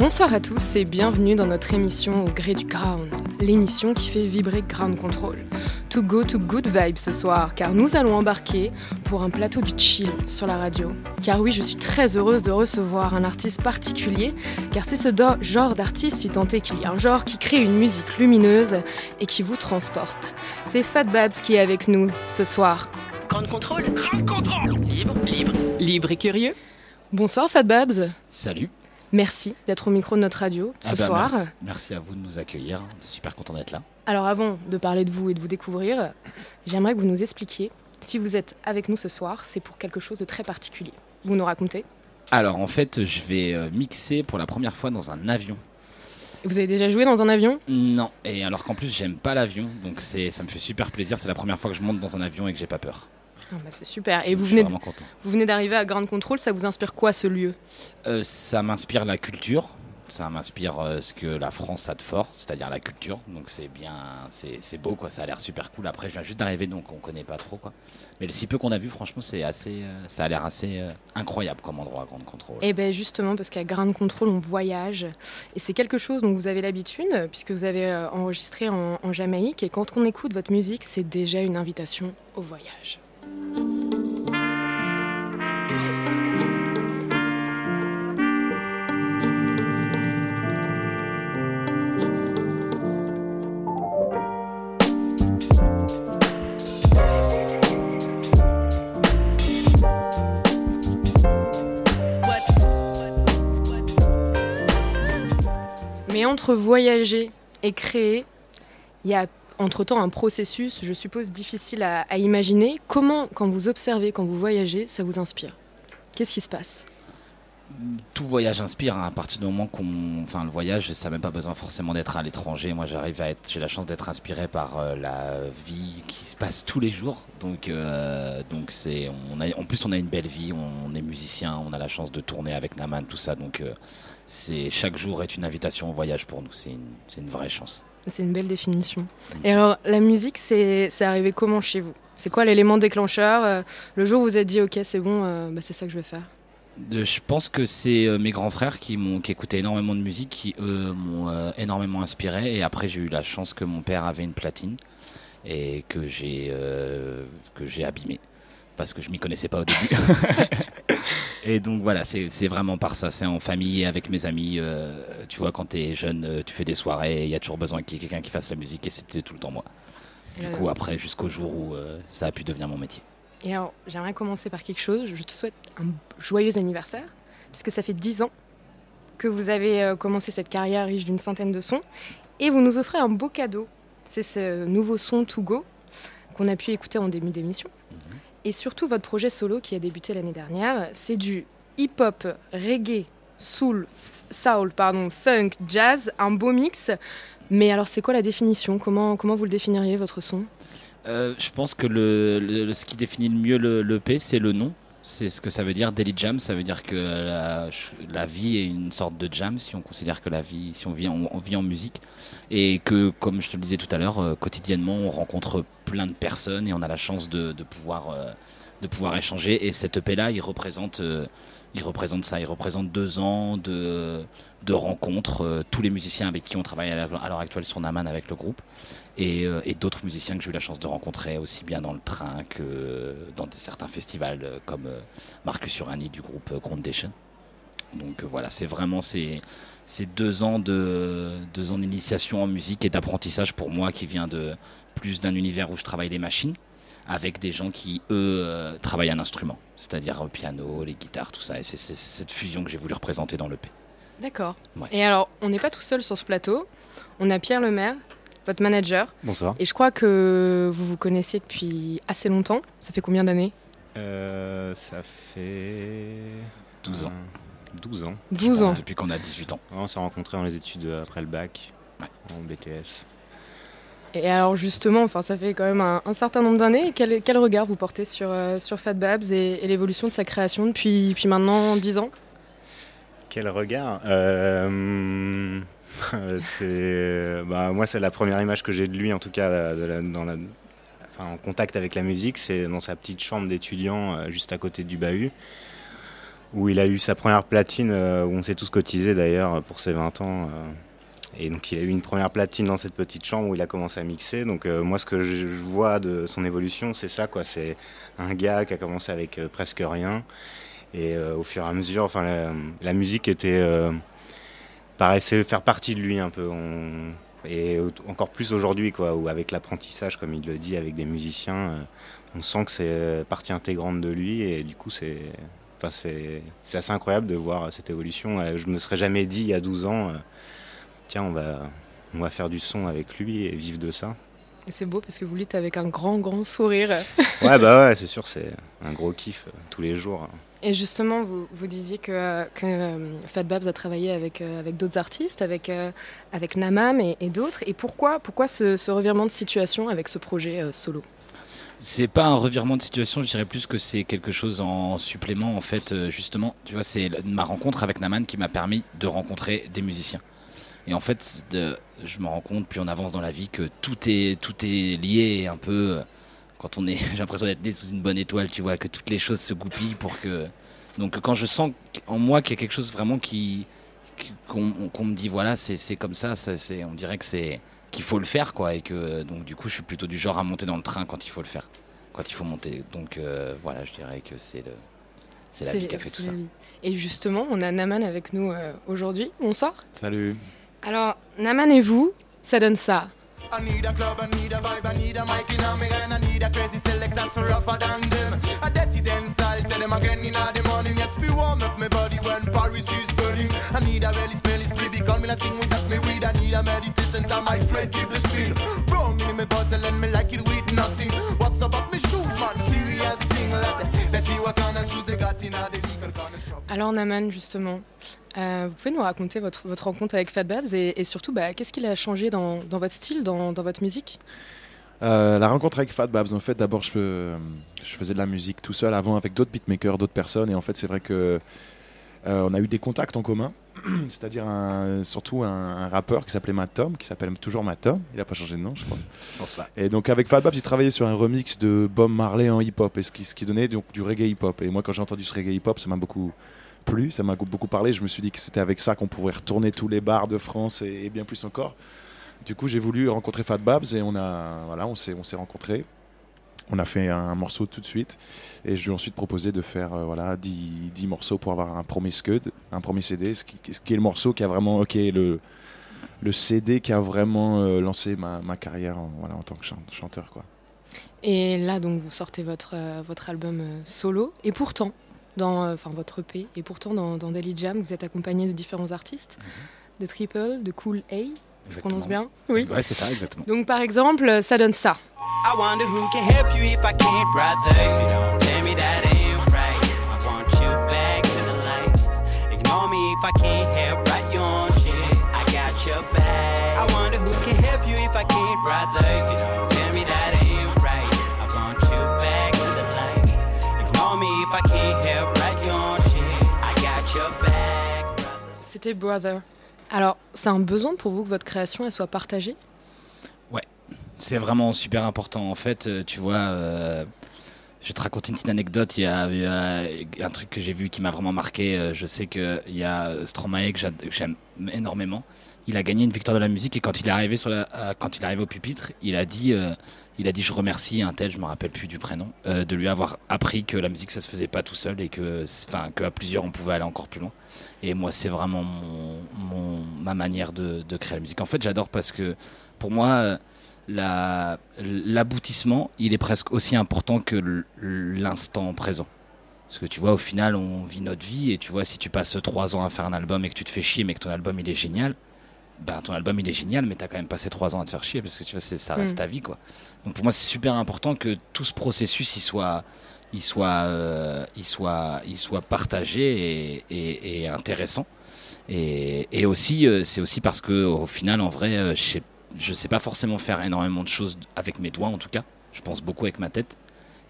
Bonsoir à tous et bienvenue dans notre émission Au gré du ground, l'émission qui fait vibrer Ground Control. To go to good vibes ce soir, car nous allons embarquer pour un plateau du chill sur la radio. Car oui, je suis très heureuse de recevoir un artiste particulier, car c'est ce genre d'artiste, si tant est qu'il y a un genre, qui crée une musique lumineuse et qui vous transporte. C'est Fat Babs qui est avec nous ce soir. Grand contrôle. Grand contrôle. Libre, libre. Libre et curieux Bonsoir Fat Babs, Salut. Merci d'être au micro de notre radio ce Ah bah, soir. merci, merci à vous de nous accueillir. Super content d'être là. Alors avant de parler de vous et de vous découvrir, j'aimerais que vous nous expliquiez, si vous êtes avec nous ce soir, c'est pour quelque chose de très particulier. Vous nous racontez? Alors en fait, je vais euh, mixer pour la première fois dans un avion. Vous avez déjà joué dans un avion? Non, et alors qu'en plus j'aime pas l'avion, donc c'est ça me fait super plaisir. C'est la première fois que je monte dans un avion et que j'ai pas peur. Ah bah, C'est super. Et Donc, vous venez, vous venez d'arriver à Grand Control, ça vous inspire quoi ce lieu? Euh, ça m'inspire la culture. Ça m'inspire euh, ce que la France a de fort, c'est-à-dire la culture. Donc c'est bien, c'est beau quoi. Ça a l'air super cool. Après, je viens juste d'arriver, donc on connaît pas trop quoi. Mais le si peu qu'on a vu, franchement, c'est assez, euh, ça a l'air assez euh, incroyable comme endroit à Grande Contrôle. Eh bien justement, parce qu'à Grand Control, on voyage. Et c'est quelque chose dont vous avez l'habitude, puisque vous avez enregistré en, en Jamaïque. Et quand on écoute votre musique, c'est déjà une invitation au voyage. Mais entre voyager et créer, il y a entre-temps un processus, je suppose, difficile à, imaginer. Comment, quand vous observez, quand vous voyagez, ça vous inspire? Qu'est-ce qui se passe? Tout voyage inspire hein, à partir du moment qu'on enfin le voyage ça n'a même pas besoin forcément d'être à l'étranger. Moi j'arrive à être j'ai la chance d'être inspiré par euh, la vie qui se passe tous les jours. Donc euh, donc c'est on en plus on a une belle vie on est musicien on a la chance de tourner avec Naman tout ça. Donc euh, c'est chaque jour est une invitation au voyage pour nous. C'est une, c'est une vraie chance C'est une belle définition. Et alors, la musique, c'est c'est arrivé comment chez vous? C'est quoi l'élément déclencheur euh, Le jour où vous vous êtes dit, ok, c'est bon, euh, bah, c'est ça que je vais faire? De- je pense que c'est euh, mes grands frères qui m'ont qui écoutaient énormément de musique qui eux m'ont euh, énormément inspiré et après j'ai eu la chance que mon père avait une platine et que j'ai euh, que j'ai abîmé parce que je m'y connaissais pas au début et donc voilà c'est vraiment par ça c'est en famille avec mes amis euh, tu vois quand t'es jeune euh, tu fais des soirées il y a toujours besoin qu'il y ait quelqu'un qui fasse la musique et c'était tout le temps moi du Euh, coup après jusqu'au jour où euh, ça a pu devenir mon métier Et alors, j'aimerais commencer par quelque chose. Je te souhaite un joyeux anniversaire, puisque ça fait 10 ans que vous avez commencé cette carrière riche d'une centaine de sons. Et vous nous offrez un beau cadeau. C'est ce nouveau son To Go qu'on a pu écouter en début d'émission. Et surtout votre projet solo qui a débuté l'année dernière. C'est du hip-hop, reggae, soul, soul, pardon, funk, jazz, un beau mix. Mais alors, c'est quoi la définition? Comment, comment vous le définiriez, votre son? Euh, je pense que ce qui définit le mieux le, l'EP, c'est le nom. C'est ce que ça veut dire daily jam. Ça veut dire que la, vie est une sorte de jam si on considère que la vie, si on vit, en, musique et que, comme je te le disais tout à l'heure, euh, quotidiennement on rencontre plein de personnes et on a la chance de, euh, pouvoir échanger. Et cette EP là, il représente euh, il représente ça. Il représente deux ans de de rencontres. tous les musiciens avec qui on travaille à l'heure actuelle sur Naman avec le groupe et, euh, et d'autres musiciens que j'ai eu la chance de rencontrer aussi bien dans le train que dans des, certains festivals euh, comme euh, Marcus Urani du groupe euh, Groundation. Donc euh, voilà, c'est vraiment ces, ces deux ans de deux ans d'initiation en musique et d'apprentissage pour moi qui vient de plus d'un univers où je travaille les machines avec des gens qui eux euh, travaillent un instrument, c'est-à-dire le piano, les guitares, tout ça. Et c'est cette fusion que j'ai voulu représenter dans l'EP. D'accord. Ouais. Et alors, on n'est pas tout seul sur ce plateau. On a Pierre Lemaire, votre manager. Bonsoir. Et je crois que vous vous connaissez depuis assez longtemps. Ça fait combien d'années? Euh, ça fait 12 ans. euh, 12 ans. 12 ans. Depuis qu'on a 18 ans. On s'est rencontrés dans les études euh, après le bac, Ouais. en BTS. Et alors justement, enfin, ça fait quand même un, un certain nombre d'années. Quel, quel regard vous portez sur, euh, sur Fat Babs et, et l'évolution de sa création depuis, depuis maintenant 10 ans? Quel regard? Euh, C'est bah, moi c'est la première image que j'ai de lui en tout cas dans en contact avec la musique, c'est dans sa petite chambre d'étudiant euh, juste à côté du bahut où il a eu sa première platine euh, où on s'est tous cotisés d'ailleurs pour ses 20 ans. euh, et donc il a eu une première platine dans cette petite chambre où il a commencé à mixer. Donc euh, moi ce que je vois de son évolution c'est ça quoi, c'est un gars qui a commencé avec euh, presque rien et euh, au fur et à mesure, enfin la, musique était euh, paraissait faire partie de lui un peu. On- et encore plus aujourd'hui quoi, où avec l'apprentissage comme il le dit avec des musiciens, euh, on sent que c'est euh, partie intégrante de lui et du coup c'est Enfin, c'est c'est assez incroyable de voir cette évolution. Euh, Je me serais jamais dit il y a 12 ans, euh, tiens, on va, on va faire du son avec lui et vivre de ça. Et c'est beau parce que vous le dites avec un grand, grand sourire. Ouais, bah ouais, c'est sûr, c'est un gros kiff euh, tous les jours. Et justement, vous, disiez que, que euh, Fat Babs a travaillé avec, euh, d'autres artistes, avec, euh, avec Namam et, d'autres. Et pourquoi, pourquoi ce, revirement de situation avec ce projet euh, solo? C'est pas un revirement de situation, je dirais plus que c'est quelque chose en supplément en fait. Justement, tu vois, c'est ma rencontre avec Naman qui m'a permis de rencontrer des musiciens. Et en fait, je me rends compte, puis on avance dans la vie, que tout est tout est lié un peu. Quand on est, j'ai l'impression d'être né sous une bonne étoile, tu vois, que toutes les choses se goupillent pour que. Donc quand je sens en moi qu'il y a quelque chose vraiment qui qu'on me dit voilà c'est c'est comme ça, ça c'est on dirait que c'est qu'il faut le faire quoi et que donc du coup je suis plutôt du genre à monter dans le train quand il faut le faire quand il faut monter donc euh, voilà je dirais que c'est le c'est la vie qui a fait tout ça. Et justement, on a Naman avec nous euh, aujourd'hui. Bonsoir. Salut. Alors, Naman et vous, ça donne ça. I need a club, I need a vibe, I need a mic in me and I need a crazy selector so rougher than them. A dirty dance, I'll tell them again in the morning. Yes, we warm up my body when Paris is burning. I need a really smelly spliffy, call me like sing without me weed. I need a meditation time, I dread give the spin. Wrong in my bottle and me like it with nothing. What's about me shoes, man? Serious thing, let, let's see what kind of shoes they got in the legal corner shop. Alors, Naman, justement, euh, vous pouvez nous raconter votre, votre rencontre avec Fat Babs et, et surtout, bah, qu'est-ce qu'il a changé dans, dans votre style, dans, dans votre musique? Euh, la rencontre avec Fat Babs, en fait, d'abord, je, euh, je faisais de la musique tout seul avant avec d'autres beatmakers, d'autres personnes. Et en fait, c'est vrai que euh, on a eu des contacts en commun. C'est-à-dire un- surtout un, un rappeur qui s'appelait Matt Tom, qui s'appelle toujours Matt Tom. Il n'a pas changé de nom, je crois. Et donc avec Fat Babs, j'ai travaillé sur un remix de Bob Marley en hip-hop, et ce qui, ce qui donnait donc du reggae hip-hop. Et moi, quand j'ai entendu ce reggae hip-hop, ça m'a beaucoup plu, ça m'a beaucoup parlé. Je me suis dit que c'était avec ça qu'on pourrait retourner tous les bars de France et, et bien plus encore. Du coup, j'ai voulu rencontrer Fat Babs et on a voilà, on s'est on s'est rencontrés. On a fait un morceau tout de suite et je lui ai ensuite proposé de faire euh, voilà 10, 10 morceaux pour avoir un premier scud, un premier CD, ce qui, ce qui est le morceau qui a vraiment ok le le CD qui a vraiment euh, lancé ma, ma carrière en, voilà, en tant que chan- chanteur quoi. Et là, donc, vous sortez votre, euh, votre album solo. Et pourtant, dans, enfin, votre EP, et pourtant, dans, dans Daily Jam, vous êtes accompagné de différents artistes, de Triple, de Cool A. Oui. C'est ça, exactement. Donc par exemple, ça donne ça. C'était brother. Alors, c'est un besoin pour vous que votre création soit partagée? Ouais, c'est vraiment super important. En fait, euh, tu vois, euh, je vais te raconter une petite anecdote. Il y a, un truc que j'ai vu qui m'a vraiment marqué. Euh, Je sais qu'il y a Stromae que que j'aime énormément. Il a gagné une victoire de la musique et quand il est arrivé, sur la, euh, quand il est arrivé au pupitre, il a dit, euh, il a dit je remercie un tel, je me rappelle plus du prénom, de lui avoir appris que la musique ça se faisait pas tout seul et que, enfin, qu'à plusieurs on pouvait aller encore plus loin. Et moi, c'est vraiment mon, ma manière de créer la musique. En fait, j'adore parce que pour moi, la- l'aboutissement, il est presque aussi important que l'instant présent. Parce que tu vois, au final, on vit notre vie et tu vois, si tu passes trois ans à faire un album et que tu te fais chier, mais que ton album il est génial, ben ton album il est génial, mais t'as quand même passé trois ans à te faire chier parce que tu vois, ça reste Mm. ta vie quoi. Donc pour moi, c'est super important que tout ce processus il soit, il soit, euh, il soit, il soit partagé et, et- et intéressant. Et, et aussi, euh, c'est aussi parce que au final, en vrai, euh, je sais, je sais pas forcément faire énormément de choses avec mes doigts en tout cas. Je pense beaucoup avec ma tête.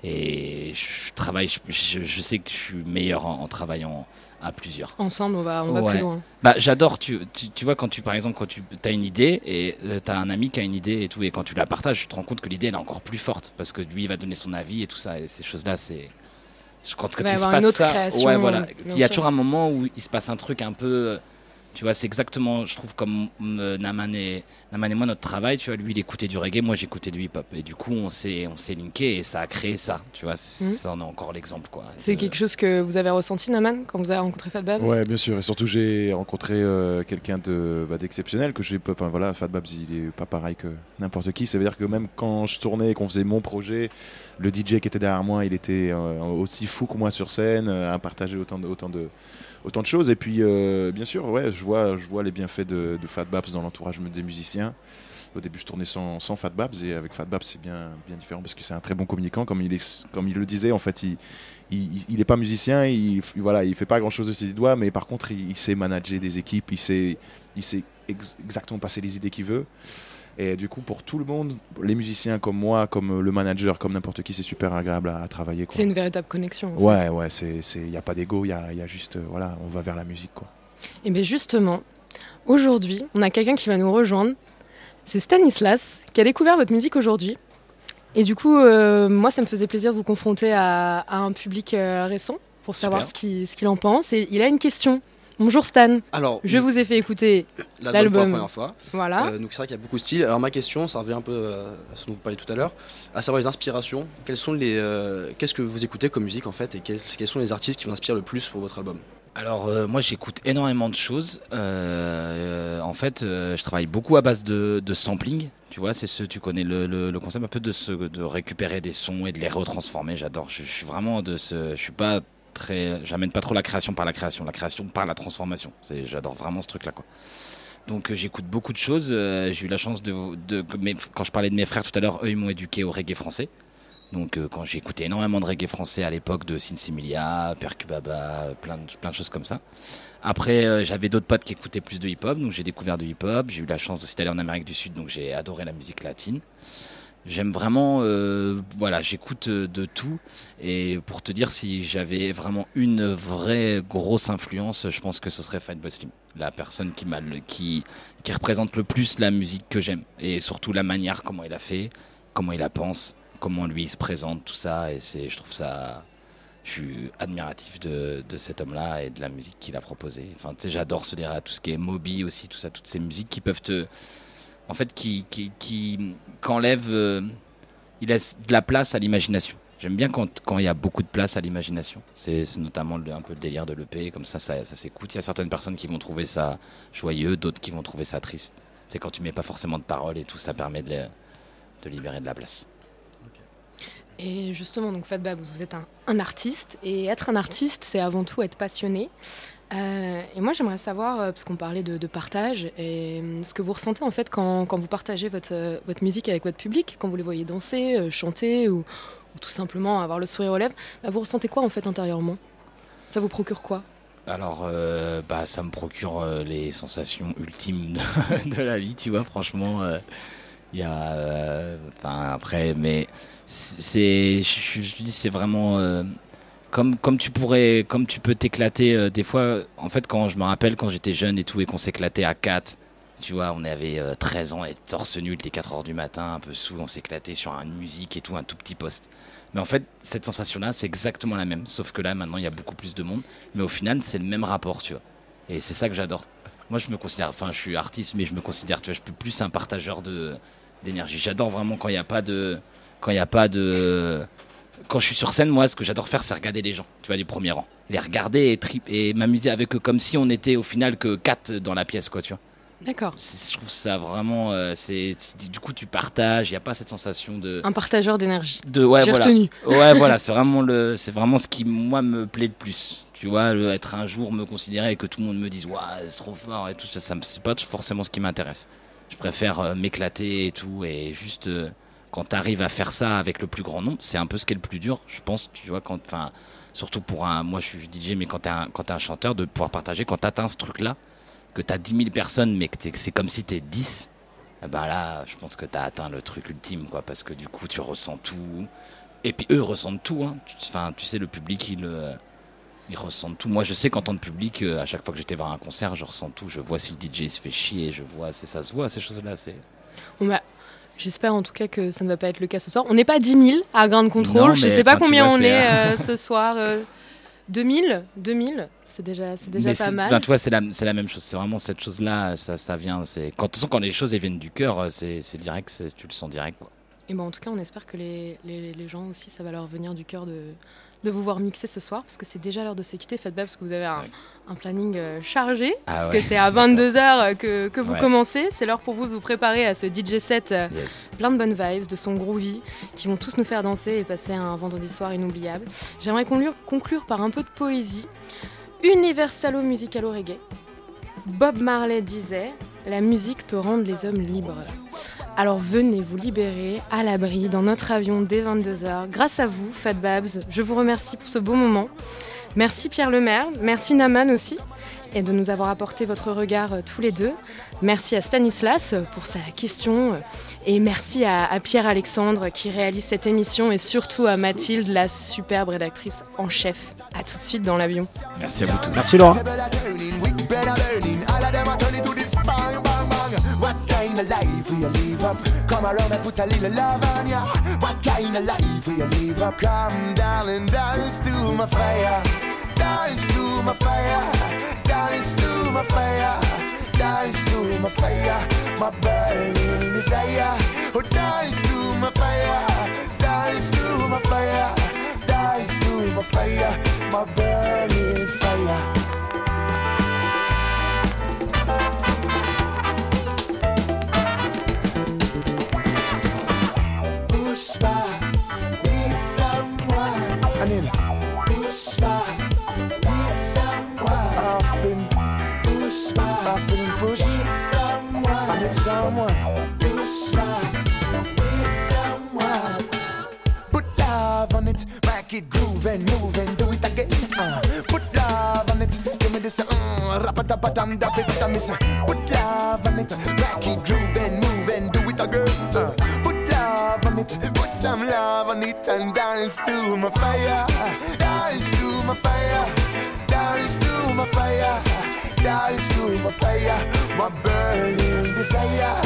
Et je travaille, je, je- je sais que je suis meilleur en, en travaillant à plusieurs. Ensemble, on va, on va plus loin. Bah, j'adore, tu, tu, tu vois, quand tu, par exemple, quand tu as une idée et tu as un ami qui a une idée et tout, et quand tu la partages, tu te rends compte que l'idée elle est encore plus forte parce que lui il va donner son avis et tout ça, et ces choses-là, c'est. Je crois que Il se passe autre ça. création, ouais, voilà. Il y a toujours un moment où il se passe un truc un peu. Tu vois, c'est exactement, je trouve, comme euh, Naman, et, Naman et moi, notre travail, tu vois, lui, il écoutait du reggae, moi, j'écoutais du hip-hop. Et du coup, on s'est, on s'est linké et ça a créé ça, tu vois. Ça en est encore l'exemple, quoi. C'est quelque chose que vous avez ressenti, Naman, quand vous avez rencontré Fat Babs? Ouais, bien sûr. Et surtout, j'ai rencontré euh, quelqu'un de bah, d'exceptionnel que j'ai. pas- Enfin voilà, Fat Babs, il est pas pareil que n'importe qui. Ça veut dire que même quand je tournais et qu'on faisait mon projet, le DJ qui était derrière moi, il était euh, aussi fou que moi sur scène, à partager autant de, autant de, autant de choses. Et puis, euh, bien sûr, je vois, je vois les bienfaits de, de Fat Babs dans l'entourage des musiciens. Au début, je tournais sans, sans Fat Babs et avec Fat Babs, c'est bien, différent parce que c'est un très bon communicant. Comme il, le disait, en fait, il, il, il est pas musicien, il, voilà, il fait pas grand chose de ses doigts, mais par contre, il, sait manager des équipes, il sait, il sait ex- exactement passer les idées qu'il veut. Et du coup, pour tout le monde, les musiciens comme moi, comme le manager, comme n'importe qui, c'est super agréable à, à travailler. C'est une véritable connexion. en fait. Ouais, ouais, c'est, c'est, y a pas d'ego, il y a, y a juste, euh, voilà, on va vers la musique, quoi. Et bien justement, aujourd'hui, on a quelqu'un qui va nous rejoindre. C'est Stanislas qui a découvert votre musique aujourd'hui. Et du coup, euh, moi, ça me faisait plaisir de vous confronter à, à un public euh, récent pour savoir ce qu'il ce qu'il en pense. Et il a une question. Bonjour Stan. Alors, je vous ai fait écouter L'album pour la première fois. Voilà. Euh, donc c'est vrai qu'il y a beaucoup de styles. Alors ma question, ça revient un peu euh, à ce dont vous parliez tout à l'heure, à savoir les inspirations. Quelles sont les, euh, qu'est-ce que vous écoutez comme musique en fait, et quels, quels sont les artistes qui vous inspirent le plus pour votre album? Alors euh, moi j'écoute énormément de choses. Euh, en fait, euh, je travaille beaucoup à base de, de sampling. Tu vois, c'est ce, tu connais le, le- le concept un peu de, se, de récupérer des sons et de les retransformer. J'adore. Je, je suis vraiment de ce, je suis pas j'amène pas trop la création par la création, la création par la transformation. J'adore vraiment ce truc-là quoi. Donc euh, j'écoute beaucoup de choses. Euh, j'ai eu la chance de, quand je parlais de mes frères tout à l'heure, eux ils m'ont éduqué au reggae français. Donc euh, quand j'ai écouté énormément de reggae français à l'époque de Sinsimilia, Percubaba, plein de, plein de choses comme ça. Après j'avais d'autres potes qui écoutaient plus de hip-hop, donc j'ai découvert du hip-hop. J'ai eu la chance aussi d'aller en Amérique du Sud, donc j'ai adoré la musique latine. J'aime vraiment, euh, voilà, j'écoute euh, de tout. Et pour te dire si j'avais vraiment une vraie grosse influence, je pense que ce serait Fatboy Slim, la personne qui le- qui, qui représente le plus la musique que j'aime et surtout la manière comment il a fait, comment il la pense, comment lui il se présente, tout ça. Et je trouve ça, je suis admiratif de, cet homme-là et de la musique qu'il a proposée. Enfin, tu sais, j'adore ce dire tout ce qui est Moby aussi, tout ça, toutes ces musiques qui peuvent te, en fait, qui, qui, qui qu'enlève, euh, il laisse de la place à l'imagination. J'aime bien quand quand il y a beaucoup de place à l'imagination. C'est notamment un peu le délire de l'EP, comme ça, ça, ça s'écoute. Il y a certaines personnes qui vont trouver ça joyeux, d'autres qui vont trouver ça triste. C'est quand tu mets pas forcément de paroles et tout, ça permet de, de libérer de la place. Et justement, donc Fat Babs, vous êtes un artiste. Et être un artiste, c'est avant tout être passionné. Euh, et moi, j'aimerais savoir, euh, parce qu'on parlait de, partage, et euh, ce que vous ressentez en fait quand, quand vous partagez votre, votre musique avec votre public, quand vous les voyez danser, chanter ou, ou tout simplement avoir le sourire aux lèvres, bah, vous ressentez quoi en fait intérieurement? Ça vous procure quoi? Alors, bah, ça me procure les sensations ultimes de, la vie, tu vois. Franchement, il y a, enfin, après, mais c'est, je, dis, c'est vraiment, comme, tu pourrais, comme tu peux t'éclater euh, des fois. En fait, quand je me rappelle quand j'étais jeune et tout et qu'on s'éclatait à 4 tu vois, on avait euh, 13 ans et torse nu, il était 4 heures du matin, un peu sous, on s'éclatait sur une musique et tout, un tout petit poste. Mais en fait, cette sensation-là, c'est exactement la même. Sauf que là, maintenant, il y a beaucoup plus de monde. Mais au final, c'est le même rapport, tu vois. Et c'est ça que j'adore. Moi, je me considère, enfin, je suis artiste, mais je me considère, tu vois, je suis plus un partageur d'énergie. J'adore vraiment quand il quand il n'y a pas de, quand je suis sur scène, moi, ce que j'adore faire, c'est regarder les gens, tu vois, du premier rang, les regarder et trip et m'amuser avec eux comme si on était au final que quatre dans la pièce, quoi, tu vois. D'accord. Je trouve ça vraiment, euh, c'est du coup tu partages, il n'y a pas cette sensation de Un partageur d'énergie. de ouais voilà retenu. ouais voilà c'est vraiment le c'est vraiment ce qui moi me plaît le plus tu vois le- être un jour me considérer et que tout le monde me dise waouh c'est trop fort et tout ça ça c'est pas forcément ce qui m'intéresse je préfère euh, m'éclater et tout et juste euh, quand tu arrives à faire ça avec le plus grand nombre c'est un peu ce qui est le plus dur je pense tu vois quand enfin surtout pour un moi je suis DJ mais quand quand t'es un chanteur de pouvoir partager quand t'atteins ce truc là que t'as 10 000 personnes mais que c'est comme si t'es 10 eh ben là, je pense que tu as atteint le truc ultime, quoi, parce que du coup, tu ressens tout. Et puis eux ressentent tout. Hein. Tu- Enfin, tu sais, le public, il, euh, il ressent tout. Moi, je sais qu'en tant que public, euh, à chaque fois que j'étais voir un concert, je ressens tout. Je vois si le DJ se fait chier, je vois, c'est ça se voit, ces choses-là. C'est J'espère en tout cas que ça ne va pas être le cas ce soir. On n'est pas 10 000 à Ground Control. Non, je mais, sais pas combien vois, on est euh, euh, ce soir. euh, 2000 2000 C'est déjà, c'est déjà Mais pas mal. tu vois, c'est la, c'est la même chose. C'est vraiment cette chose-là, ça, ça vient. C'est quand, de toute façon, quand les choses elles viennent du cœur, euh, c'est, c'est direct, c'est- tu le sens direct. Quoi. Et ben en tout cas, on espère que les, les, les gens aussi, ça va leur venir du cœur de, de vous voir mixer ce soir, parce que c'est déjà l'heure de se quitter. Faites bien, parce que vous avez un, un planning euh, chargé, Ah parce ouais. que c'est à 22h que, que vous Ouais. commencez. C'est l'heure pour vous de vous préparer à ce DJ set euh, Yes. plein de bonnes vibes, de son groovy, qui vont tous nous faire danser et passer un vendredi soir inoubliable. J'aimerais conclure, conclure par un peu de poésie. Universalo musicalo reggae. Bob Marley disait La musique peut rendre les hommes libres. Alors venez vous libérer à l'abri dans notre avion dès 22h. Grâce à vous, Fat Babs, je vous remercie pour ce beau moment. Merci Pierre Lemaire, merci Naman aussi, et de nous avoir apporté votre regard euh, tous les deux. Merci à Stanislas euh, pour sa question, euh, et merci à, à Pierre-Alexandre qui réalise cette émission, et surtout à Mathilde, la superbe rédactrice en chef. À tout de suite dans l'avion. Merci à vous tous. Merci Laura. Kind of life will you live up? Come around and put a little love on ya. What kind of life will you live up? Come, darling, dance to my fire. Dance to my fire. Dance to my fire. Dance to my fire. My burning desire. Oh, dance to my fire. Dance to my fire. Dance to my fire. My burning fire. And move and do it again. Uh, put love on it, give me this. Uh, rap a tap dam dap it dam it. Put love on it, make it groove and move and do it again. Uh, put love on it, put some love on it and dance to my fire. Dance to my fire. Dance to my fire. Dance to my fire. My burning desire.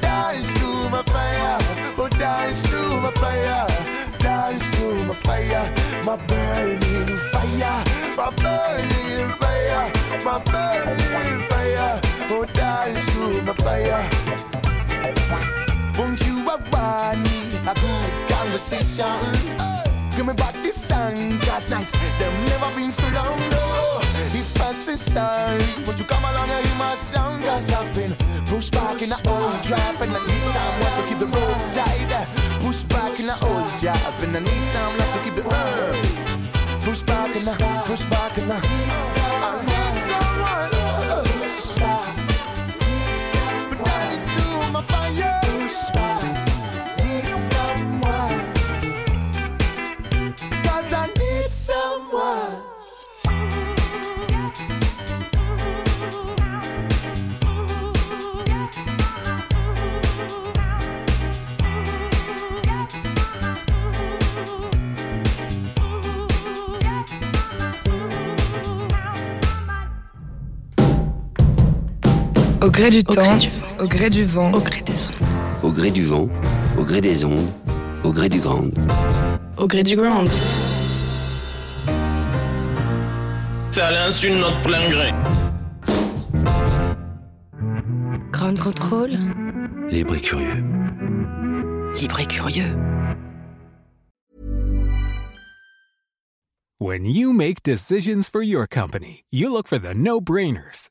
Dance to my fire. Oh, dance to my fire. Dance to my fire. My burning fire. My burning fire. My burning fire. Oh, dance to my fire. Won't you have me a good conversation? Give me back this song, last night. Them never been so long, no. If say sorry, won't you come along and my song? Cause I've been pushed back in the old trap and I need someone to keep the road tight. Push back in the old job and I need someone to keep the uh, Push back in the, push back in the. Au gré du Au temps, gré du vent. au gré du vent, Au gré des ondes. Au gré du vent, au gré des ondes, au gré du grand. Au gré du ground. C'est à l'insu de notre plein gré. Ground control. Libre et curieux. Libre et curieux. When you make decisions for your company, you look for the no-brainers.